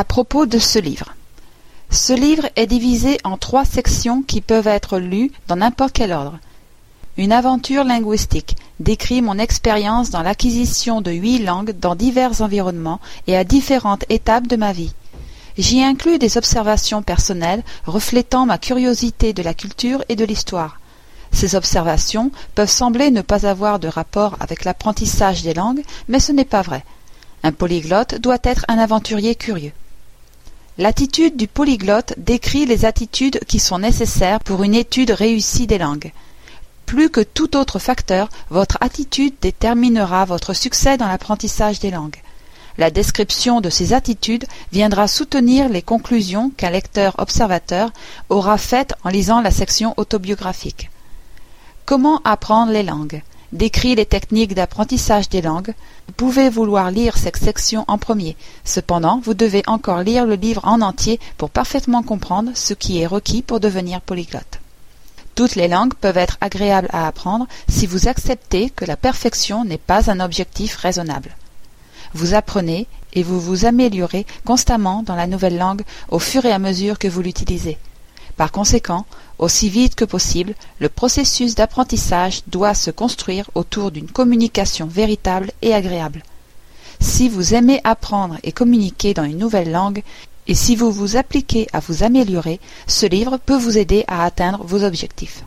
À propos de ce livre. Ce livre est divisé en trois sections qui peuvent être lues dans n'importe quel ordre. Une aventure linguistique décrit mon expérience dans l'acquisition de huit langues dans divers environnements et à différentes étapes de ma vie. J'y inclus des observations personnelles reflétant ma curiosité de la culture et de l'histoire. Ces observations peuvent sembler ne pas avoir de rapport avec l'apprentissage des langues, mais ce n'est pas vrai. Un polyglotte doit être un aventurier curieux. L'attitude du polyglotte décrit les attitudes qui sont nécessaires pour une étude réussie des langues. Plus que tout autre facteur, votre attitude déterminera votre succès dans l'apprentissage des langues. La description de ces attitudes viendra soutenir les conclusions qu'un lecteur observateur aura faites en lisant la section autobiographique. Comment apprendre les langues? Décrit les techniques d'apprentissage des langues. Vous pouvez vouloir lire cette section en premier. Cependant, vous devez encore lire le livre en entier pour parfaitement comprendre ce qui est requis pour devenir polyglotte. Toutes les langues peuvent être agréables à apprendre si vous acceptez que la perfection n'est pas un objectif raisonnable. Vous apprenez et vous vous améliorez constamment dans la nouvelle langue au fur et à mesure que vous l'utilisez. Par conséquent, aussi vite que possible, le processus d'apprentissage doit se construire autour d'une communication véritable et agréable. Si vous aimez apprendre et communiquer dans une nouvelle langue, et si vous vous appliquez à vous améliorer, ce livre peut vous aider à atteindre vos objectifs.